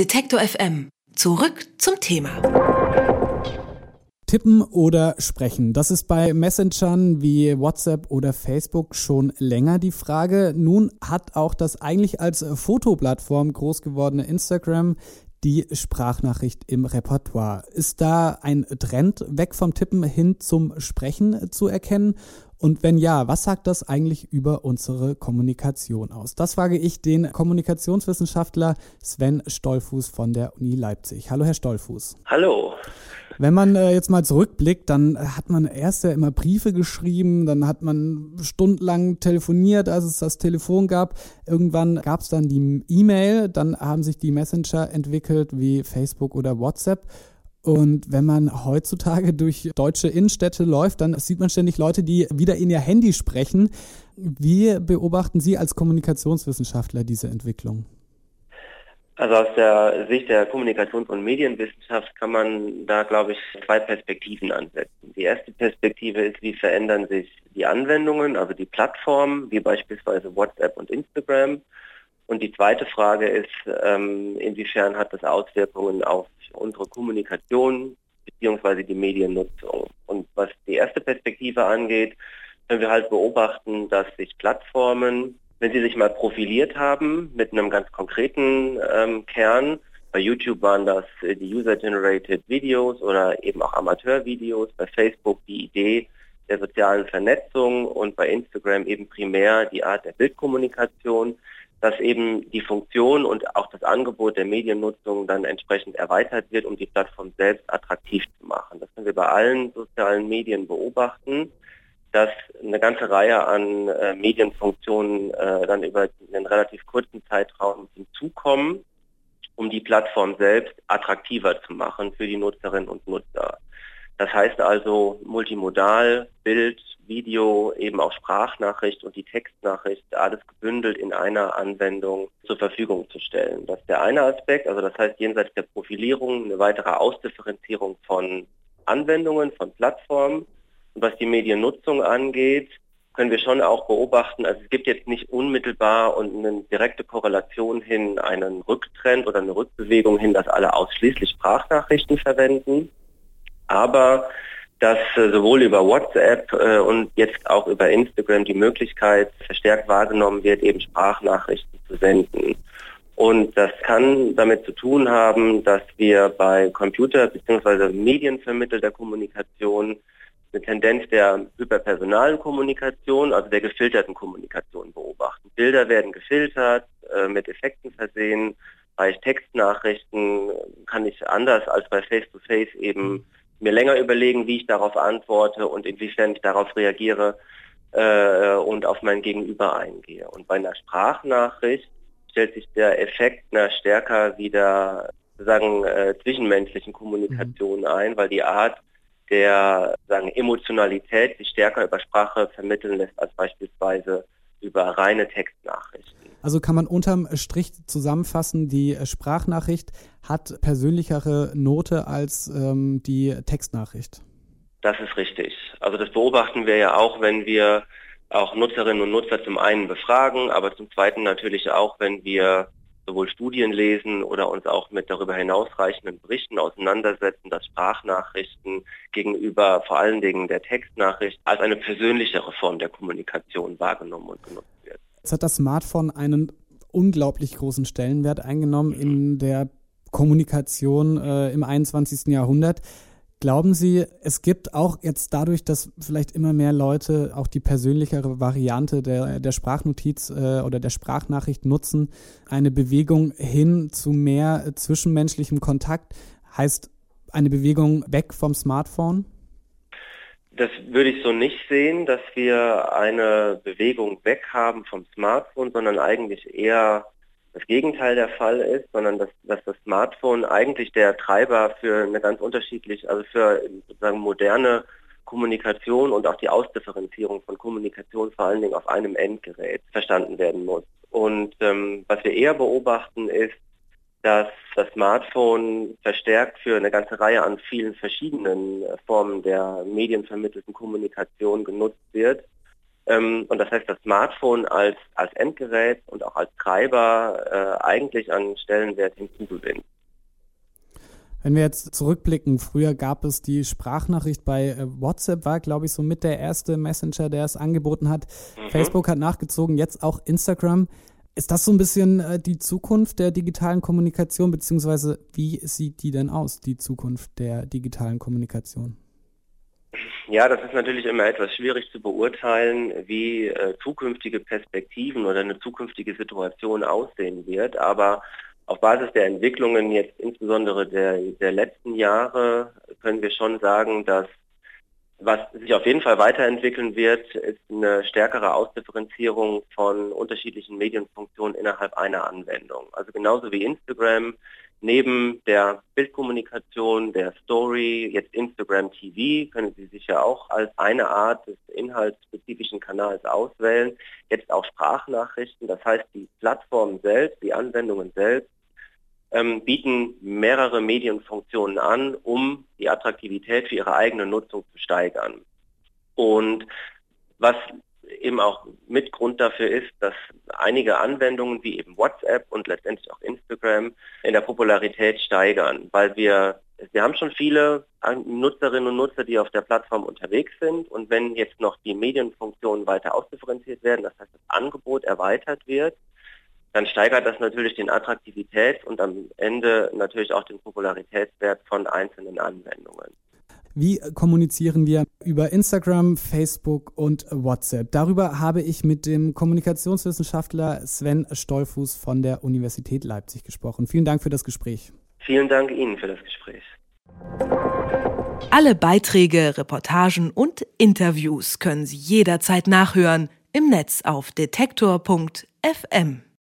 Detektor FM. Zurück zum Thema. Tippen oder sprechen? Das ist bei Messengern wie WhatsApp oder Facebook schon länger die Frage. Nun hat auch das eigentlich als Fotoplattform groß gewordene Instagram die Sprachnachricht im Repertoire. Ist da ein Trend weg vom Tippen hin zum Sprechen zu erkennen? Und wenn ja, was sagt das eigentlich über unsere Kommunikation aus? Das frage ich den Kommunikationswissenschaftler Sven Stollfuß von der Uni Leipzig. Hallo, Herr Stollfuß. Hallo. Wenn man äh, jetzt mal zurückblickt, dann hat man erst ja immer Briefe geschrieben, dann hat man stundenlang telefoniert, als es das Telefon gab. Irgendwann gab es dann die E-Mail, dann haben sich die Messenger entwickelt wie Facebook oder WhatsApp. Und wenn man heutzutage durch deutsche Innenstädte läuft, dann sieht man ständig Leute, die wieder in ihr Handy sprechen. Wie beobachten Sie als Kommunikationswissenschaftler diese Entwicklung? Also aus der Sicht der Kommunikations- und Medienwissenschaft kann man da, glaube ich, zwei Perspektiven ansetzen. Die erste Perspektive ist, wie verändern sich die Anwendungen, also die Plattformen, wie beispielsweise WhatsApp und Instagram. Und die zweite Frage ist, ähm, inwiefern hat das Auswirkungen auf unsere Kommunikation bzw. die Mediennutzung. Und was die erste Perspektive angeht, können wir halt beobachten, dass sich Plattformen wenn Sie sich mal profiliert haben mit einem ganz konkreten ähm, Kern, bei YouTube waren das äh, die User-Generated Videos oder eben auch Amateurvideos, bei Facebook die Idee der sozialen Vernetzung und bei Instagram eben primär die Art der Bildkommunikation, dass eben die Funktion und auch das Angebot der Mediennutzung dann entsprechend erweitert wird, um die Plattform selbst attraktiv zu machen. Das können wir bei allen sozialen Medien beobachten dass eine ganze Reihe an äh, Medienfunktionen äh, dann über einen relativ kurzen Zeitraum hinzukommen, um die Plattform selbst attraktiver zu machen für die Nutzerinnen und Nutzer. Das heißt also multimodal, Bild, Video, eben auch Sprachnachricht und die Textnachricht, alles gebündelt in einer Anwendung zur Verfügung zu stellen. Das ist der eine Aspekt, also das heißt jenseits der Profilierung eine weitere Ausdifferenzierung von Anwendungen, von Plattformen und was die Mediennutzung angeht, können wir schon auch beobachten, also es gibt jetzt nicht unmittelbar und eine direkte Korrelation hin einen Rücktrend oder eine Rückbewegung hin, dass alle ausschließlich Sprachnachrichten verwenden, aber dass äh, sowohl über WhatsApp äh, und jetzt auch über Instagram die Möglichkeit verstärkt wahrgenommen wird, eben Sprachnachrichten zu senden. Und das kann damit zu tun haben, dass wir bei Computer- bzw. medienvermittelter Kommunikation eine Tendenz der hyperpersonalen Kommunikation, also der gefilterten Kommunikation beobachten. Bilder werden gefiltert, äh, mit Effekten versehen. Bei Textnachrichten kann ich anders als bei Face-to-Face -face eben mir länger überlegen, wie ich darauf antworte und inwiefern ich darauf reagiere äh, und auf mein Gegenüber eingehe. Und bei einer Sprachnachricht stellt sich der Effekt einer stärker wieder sagen äh, zwischenmenschlichen Kommunikation mhm. ein, weil die Art, der sagen, Emotionalität sich stärker über Sprache vermitteln lässt als beispielsweise über reine Textnachrichten. Also kann man unterm Strich zusammenfassen, die Sprachnachricht hat persönlichere Note als ähm, die Textnachricht. Das ist richtig. Also das beobachten wir ja auch, wenn wir auch Nutzerinnen und Nutzer zum einen befragen, aber zum zweiten natürlich auch, wenn wir sowohl Studien lesen oder uns auch mit darüber hinausreichenden Berichten auseinandersetzen, dass Sprachnachrichten gegenüber vor allen Dingen der Textnachricht als eine persönlichere Form der Kommunikation wahrgenommen und genutzt wird. Jetzt hat das Smartphone einen unglaublich großen Stellenwert eingenommen in der Kommunikation äh, im 21. Jahrhundert. Glauben Sie, es gibt auch jetzt dadurch, dass vielleicht immer mehr Leute auch die persönlichere Variante der, der Sprachnotiz äh, oder der Sprachnachricht nutzen, eine Bewegung hin zu mehr zwischenmenschlichem Kontakt? Heißt eine Bewegung weg vom Smartphone? Das würde ich so nicht sehen, dass wir eine Bewegung weg haben vom Smartphone, sondern eigentlich eher das Gegenteil der Fall ist, sondern dass, dass das Smartphone eigentlich der Treiber für eine ganz unterschiedliche, also für sozusagen moderne Kommunikation und auch die Ausdifferenzierung von Kommunikation vor allen Dingen auf einem Endgerät verstanden werden muss. Und ähm, was wir eher beobachten ist, dass das Smartphone verstärkt für eine ganze Reihe an vielen verschiedenen Formen der medienvermittelten Kommunikation genutzt wird und das heißt, das Smartphone als, als Endgerät und auch als Treiber äh, eigentlich an Stellenwert hinzugewinnt. Wenn wir jetzt zurückblicken, früher gab es die Sprachnachricht bei äh, WhatsApp, war, glaube ich, so mit der erste Messenger, der es angeboten hat. Mhm. Facebook hat nachgezogen, jetzt auch Instagram. Ist das so ein bisschen äh, die Zukunft der digitalen Kommunikation, beziehungsweise wie sieht die denn aus, die Zukunft der digitalen Kommunikation? Ja, das ist natürlich immer etwas schwierig zu beurteilen, wie äh, zukünftige Perspektiven oder eine zukünftige Situation aussehen wird. Aber auf Basis der Entwicklungen jetzt insbesondere der, der letzten Jahre können wir schon sagen, dass was sich auf jeden Fall weiterentwickeln wird, ist eine stärkere Ausdifferenzierung von unterschiedlichen Medienfunktionen innerhalb einer Anwendung. Also genauso wie Instagram neben der Bildkommunikation, der Story, jetzt Instagram TV, können Sie sich ja auch als eine Art des inhaltsspezifischen Kanals auswählen. Jetzt auch Sprachnachrichten, das heißt die Plattform selbst, die Anwendungen selbst ähm, bieten mehrere Medienfunktionen an, um die Attraktivität für ihre eigene Nutzung zu steigern. Und was eben auch mit Grund dafür ist, dass einige Anwendungen wie eben WhatsApp und letztendlich auch Instagram in der Popularität steigern, weil wir wir haben schon viele Nutzerinnen und Nutzer, die auf der Plattform unterwegs sind und wenn jetzt noch die Medienfunktionen weiter ausdifferenziert werden, das heißt das Angebot erweitert wird, dann steigert das natürlich den Attraktivität und am Ende natürlich auch den Popularitätswert von einzelnen Anwendungen. Wie kommunizieren wir über Instagram, Facebook und WhatsApp? Darüber habe ich mit dem Kommunikationswissenschaftler Sven Stolfuß von der Universität Leipzig gesprochen. Vielen Dank für das Gespräch. Vielen Dank Ihnen für das Gespräch. Alle Beiträge, Reportagen und Interviews können Sie jederzeit nachhören im Netz auf detektor.fm.